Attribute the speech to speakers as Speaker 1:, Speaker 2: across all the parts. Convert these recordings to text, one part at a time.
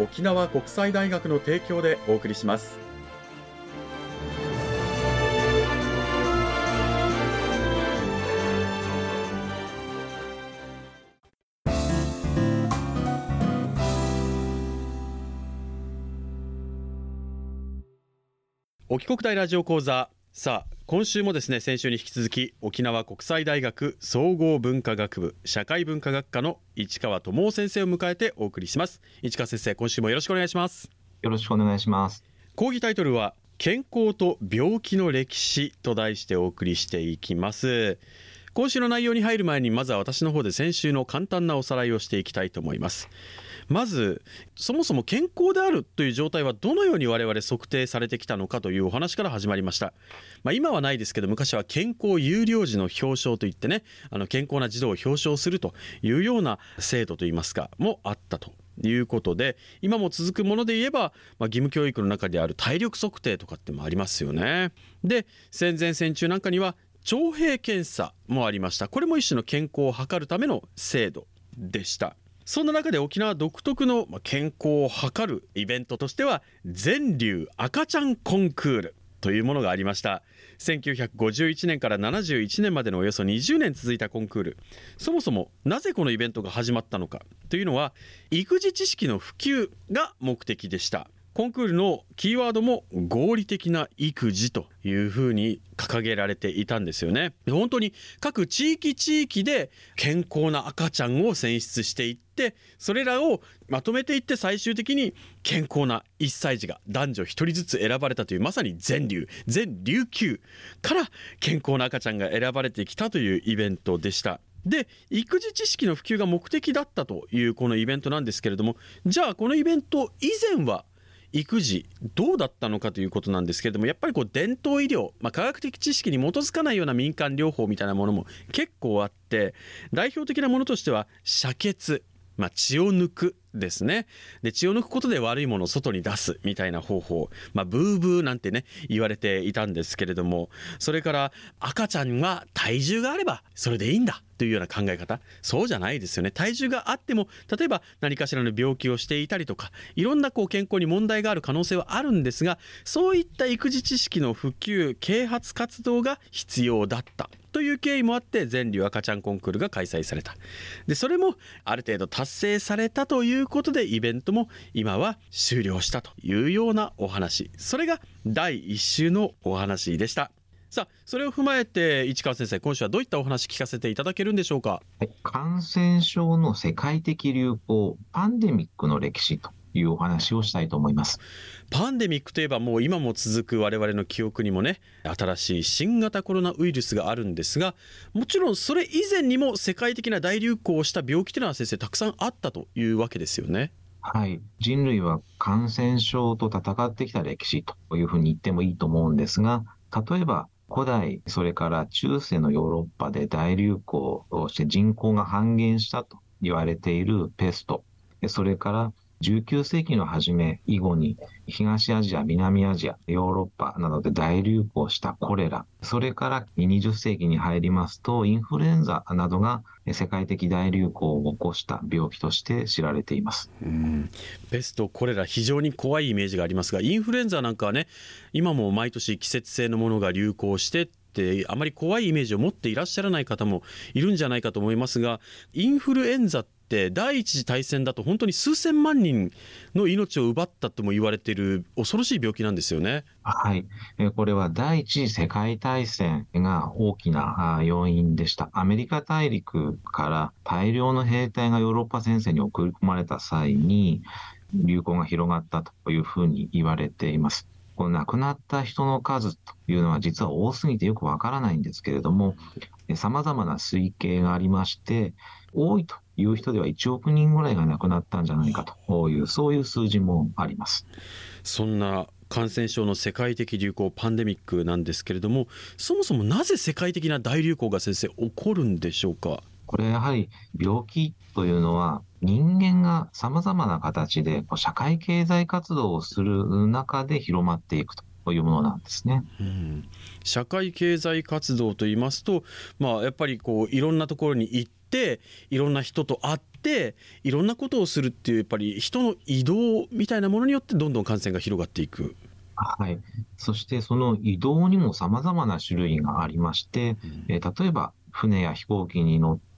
Speaker 1: 沖縄国際大学の提供でお送りします。沖国大ラジオ講座さあ今週もですね先週に引き続き沖縄国際大学総合文化学部社会文化学科の市川智夫先生を迎えてお送りします。市川先生今週もよろしくお願いします。
Speaker 2: よろしくお願いします。
Speaker 1: 講義タイトルは健康と病気の歴史と題してお送りしていきます。今週の内容に入る前にまずは私の方で先週の簡単なおさらいをしていきたいと思いますまずそもそも健康であるという状態はどのように我々測定されてきたのかというお話から始まりました、まあ、今はないですけど昔は健康有料児の表彰といってねあの健康な児童を表彰するというような制度といいますかもあったということで今も続くもので言えば、まあ、義務教育の中である体力測定とかってもありますよね。で戦前戦中なんかには徴兵検査もありました。これも一種の健康を図るための制度でした。そんな中で沖縄独特の健康を図るイベントとしては全流赤ちゃんコンクールというものがありました。1951年から71年までのおよそ20年続いたコンクール。そもそもなぜこのイベントが始まったのかというのは育児知識の普及が目的でした。コンクールのキーワードも合理的な育児というふうに掲げられていたんですよね。本当に各地域地域で健康な赤ちゃんを選出していってそれらをまとめていって最終的に健康な1歳児が男女1人ずつ選ばれたというまさに全流全琉球から健康な赤ちゃんが選ばれてきたというイベントでした。で育児知識の普及が目的だったというこのイベントなんですけれどもじゃあこのイベント以前は育児どうだったのかということなんですけれどもやっぱりこう伝統医療、まあ、科学的知識に基づかないような民間療法みたいなものも結構あって代表的なものとしては遮血、まあ、血を抜くですね。で血を抜くことで悪いものを外に出すみたいな方法、まあ、ブーブーなんてね言われていたんですけれどもそれから赤ちゃんは体重があればそれでいいんだというような考え方。そうじゃないですよね。体重があっても例えば何かしらの病気をしていたりとかいろんなこう健康に問題がある可能性はあるんですがそういった育児知識の普及啓発活動が必要だった。という経緯もあって全流赤ちゃんコンクールが開催された。でそれもある程度達成されたといういうことでイベントも今は終了したというようなお話。それが第1週のお話でした。さあそれを踏まえて市川先生今週はどういったお話聞かせていただけるんでしょうか、
Speaker 2: 感染症の世界的流行パンデミックの歴史と。いうお話をしたいと思います。
Speaker 1: パンデミックといえばもう今も続く我々の記憶にもね新しい新型コロナウイルスがあるんですがもちろんそれ以前にも世界的な大流行をした病気というのは先生たくさんあったというわけですよね。
Speaker 2: はい、人類は感染症と戦ってきた歴史というふうに言ってもいいと思うんですが例えば古代それから中世のヨーロッパで大流行をして人口が半減したと言われているペスト。それから19世紀の初め以後に東アジア、南アジア、ヨーロッパなどで大流行したコレラ、それから20世紀に入りますとインフルエンザなどが世界的大流行を起こした病気として知られています。
Speaker 1: うん。ペスト、コレラ非常に怖いイメージがありますがインフルエンザなんかはね今も毎年季節性のものが流行してってあまり怖いイメージを持っていらっしゃらない方もいるんじゃないかと思いますがインフルエンザって第一次大戦だと本当に数千万人の命を奪ったとも言われている恐ろしい病気なんですよね。
Speaker 2: はい。これは第一次世界大戦が大きな要因でした。アメリカ大陸から大量の兵隊がヨーロッパ戦線に送り込まれた際に流行が広がったというふうに言われています。この亡くなった人の数というのは実は多すぎてよくわからないんですけれども、様々な推計がありまして、多いという人では1億人ぐらいが亡くなったんじゃないかという、そういう数字もあります。
Speaker 1: そんな感染症の世界的流行パンデミックなんですけれどもそもそもなぜ世界的な大流行が先生起こるんでしょうか？
Speaker 2: これやはり病気というのは人間が様々な形で社会経済活動をする中で広まっていくというものなんですね。
Speaker 1: うん、社会経済活動と言いますと、まあ、やっぱりこういろんなところに行っていろんな人と会っていろんなことをするっていうやっぱり人の移動みたいなものによってどんどん感染が広がっていく。
Speaker 2: はい、そしてその移動にもさまざまな種類がありまして、うん、えー、例えば船や飛行機に乗って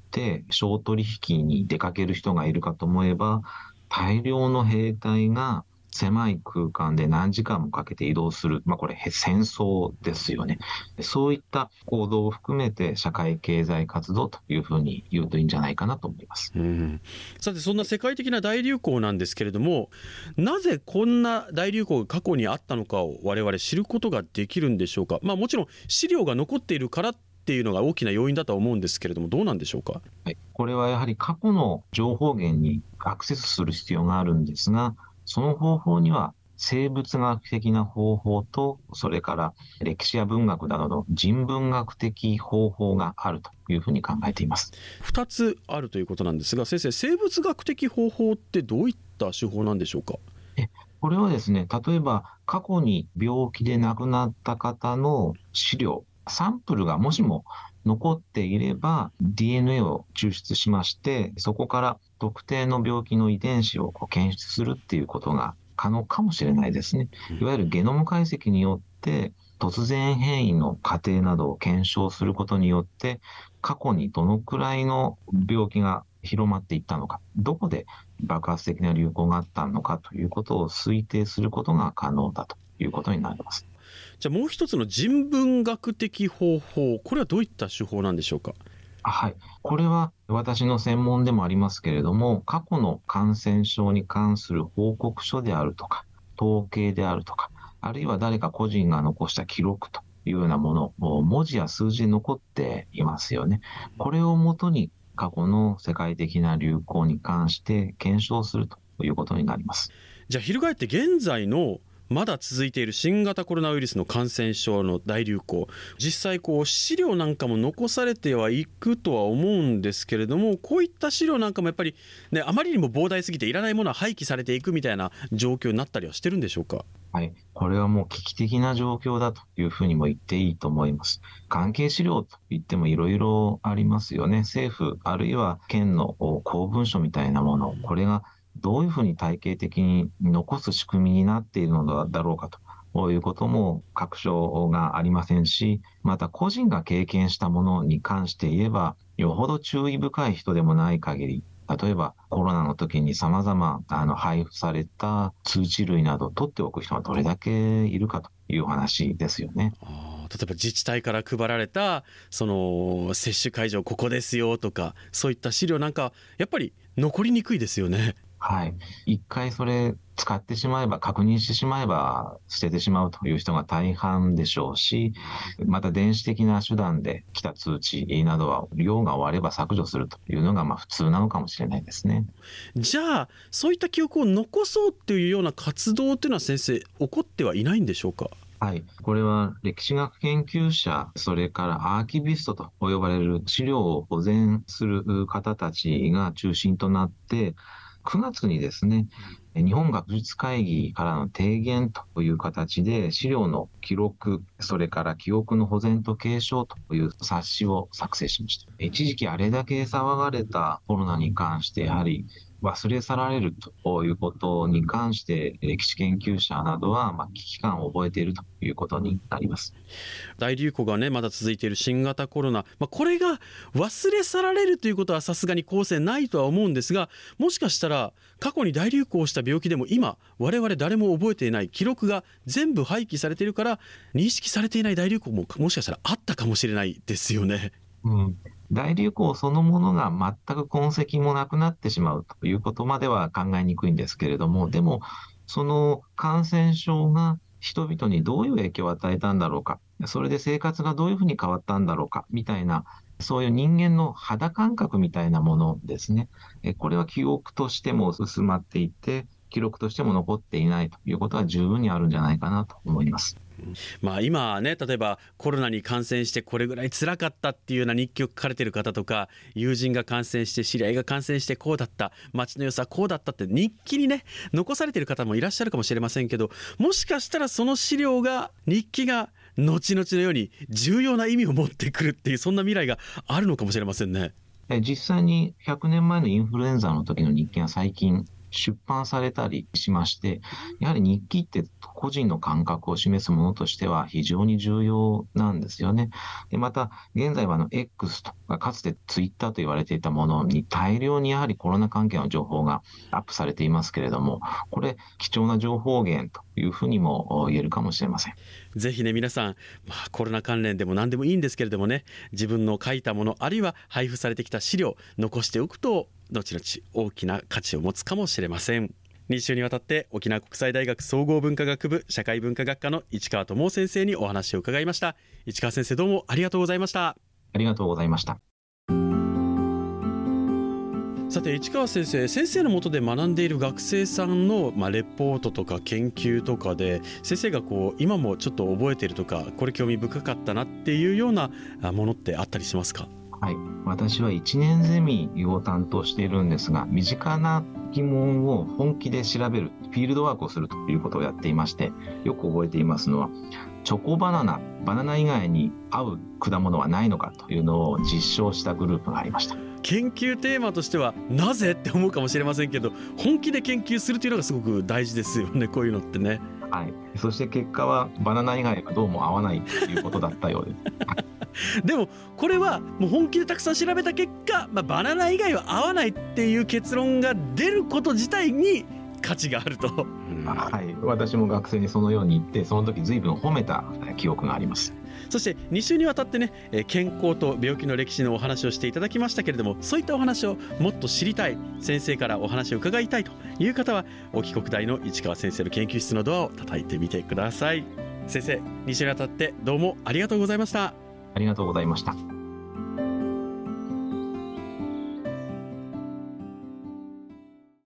Speaker 2: 商取引に出かける人がいるかと思えば大量の兵隊が狭い空間で何時間もかけて移動する、まあ、これ戦争ですよね。そういった行動を含めて社会経済活動というふうに言うといいんじゃないかなと思います。
Speaker 1: うん、さてそんな世界的な大流行なんですけれどもなぜこんな大流行が過去にあったのかを我々知ることができるんでしょうか。まあ、もちろん資料が残っているからっていうのが大きな要因だとは思うんですけれども、どうなんでしょうか、
Speaker 2: はい、これはやはり過去の情報源にアクセスする必要があるんですが、その方法には生物学的な方法と、それから歴史や文学などの人文学的方法があるというふうに考えています。
Speaker 1: 2つあるということなんですが、先生、生物学的方法ってどういった手法なんでしょうか？
Speaker 2: えこれはですね、例えば過去に病気で亡くなった方の資料、サンプルがもしも残っていれば DNA を抽出しまして、そこから特定の病気の遺伝子を検出するっていうことが可能かもしれないですね。いわゆるゲノム解析によって突然変異の過程などを検証することによって過去にどのくらいの病気が広まっていったのか、どこで爆発的な流行があったのかということを推定することが可能だということになります。
Speaker 1: じゃあもう一つの人文学的方法、これはどういった手法なんでしょうか？
Speaker 2: はい。これは私の専門でもありますけれども、過去の感染症に関する報告書であるとか、統計であるとか、あるいは誰か個人が残した記録というようなもの、文字や数字で残っていますよね。これをもとに過去の世界的な流行に関して検証するということになります。
Speaker 1: じゃあ、翻って現在のまだ続いている新型コロナウイルスの感染症の大流行実際こう資料なんかも残されてはいくとは思うんですけれどもこういった資料なんかもやっぱり、ね、あまりにも膨大すぎていらないものは廃棄されていくみたいな状況になったりはしてるんでしょうか？
Speaker 2: はい。これはもう危機的な状況だというふうにも言っていいと思います。関係資料といってもいろいろありますよね。政府、あるいは県の公文書みたいなもの、これがどういうふうに体系的に残す仕組みになっているのだろうかと。いうことも確証がありませんし、また個人が経験したものに関して言えば、よほど注意深い人でもない限り、例えばコロナの時に様々あの配布された通知類など取っておく人がどれだけいるかという話ですよね。
Speaker 1: 例えば自治体から配られたその接種会場ここですよとかそういった資料なんかやっぱり残りにくいですよね。
Speaker 2: はい。一回それ使ってしまえば、確認してしまえば、捨ててしまうという人が大半でしょうし、また電子的な手段で来た通知などは、量が終われば削除するというのがまあ普通なのかもしれないですね。
Speaker 1: じゃあ、そういった記憶を残そうっていうような活動というのは先生、起こってはいないんでしょうか？
Speaker 2: はい。これは歴史学研究者、それからアーキビストと呼ばれる資料を保全する方たちが中心となって、9月にですね、日本学術会議からの提言という形で資料の記録、それから記憶の保全と継承という冊子を作成しました。一時期あれだけ騒がれたコロナに関して、やはり忘れ去られるということに関して歴史研究者などはま危機感を覚えているということになります。
Speaker 1: 大流行がねまだ続いている新型コロナ、まあ、これが忘れ去られるということはさすがに後世ないとは思うんですがもしかしたら過去に大流行した病気でも今我々誰も覚えていない記録が全部廃棄されているから認識されていない大流行ももしかしたらあったかもしれないですよね。
Speaker 2: うん大流行そのものが全く痕跡もなくなってしまうということまでは考えにくいんですけれども、でも、その感染症が人々にどういう影響を与えたんだろうか、それで生活がどういうふうに変わったんだろうか、みたいな、そういう人間の肌感覚みたいなものですね。これは記憶としても進まっていて、記録としても残っていないということは十分にあるんじゃないかなと思います。
Speaker 1: まあ、今ね例えばコロナに感染してこれぐらい辛かったっていうような日記を書かれてる方とか友人が感染して知り合いが感染してこうだった街の良さこうだったって日記にね残されてる方もいらっしゃるかもしれませんけどもしかしたらその資料が日記が後々のように重要な意味を持ってくるっていうそんな未来があるのかもしれませんね。
Speaker 2: 実際に100年前のインフルエンザの時の日記が最近出版されたりしまして、やはり日記って個人の感覚を示すものとしては非常に重要なんですよね。でまた、現在はあの X とか、かつて Twitter と言われていたものに大量にやはりコロナ関係の情報がアップされていますけれども、これ、貴重な情報源というふうにも言えるかもしれません。
Speaker 1: ぜひね、皆さん、まあ、コロナ関連でも何でもいいんですけれどもね、自分の書いたもの、あるいは配布されてきた資料、残しておくと後々大きな価値を持つかもしれません。2週にわたって沖縄国際大学総合文化学部社会文化学科の市川智先生にお話を伺いました。市川先生どうもありがとうございました。
Speaker 2: ありがとうございました。
Speaker 1: さて市川先生先生のもとで学んでいる学生さんの、まあ、レポートとか研究とかで先生がこう今もちょっと覚えているとかこれ興味深かったなっていうようなものってあったりしますか？
Speaker 2: はい、私は1年ゼミを担当しているんですが、身近な疑問を本気で調べる、フィールドワークをするということをやっていまして、よく覚えていますのは、チョコバナナ、バナナ以外に合う果物はないのかというのを実証したグループがありました。
Speaker 1: 研究テーマとしてはなぜって思うかもしれませんけど本気で研究するというのがすごく大事ですよねこういうのってね。
Speaker 2: はい、そして結果はバナナ以外はどうも合わないということだったようです。
Speaker 1: でもこれはもう本気でたくさん調べた結果、まあ、バナナ以外は合わないっていう結論が出ること自体に価値があると、
Speaker 2: はい、私も学生にそのように言ってその時随分褒めた記憶があります。
Speaker 1: そして2週にわたってね健康と病気の歴史のお話をしていただきましたけれどもそういったお話をもっと知りたい先生からお話を伺いたいという方は沖国大の市川先生の研究室のドアを叩いてみてください。先生2週にわたってどうもありがとうございました
Speaker 2: ありがとうございました。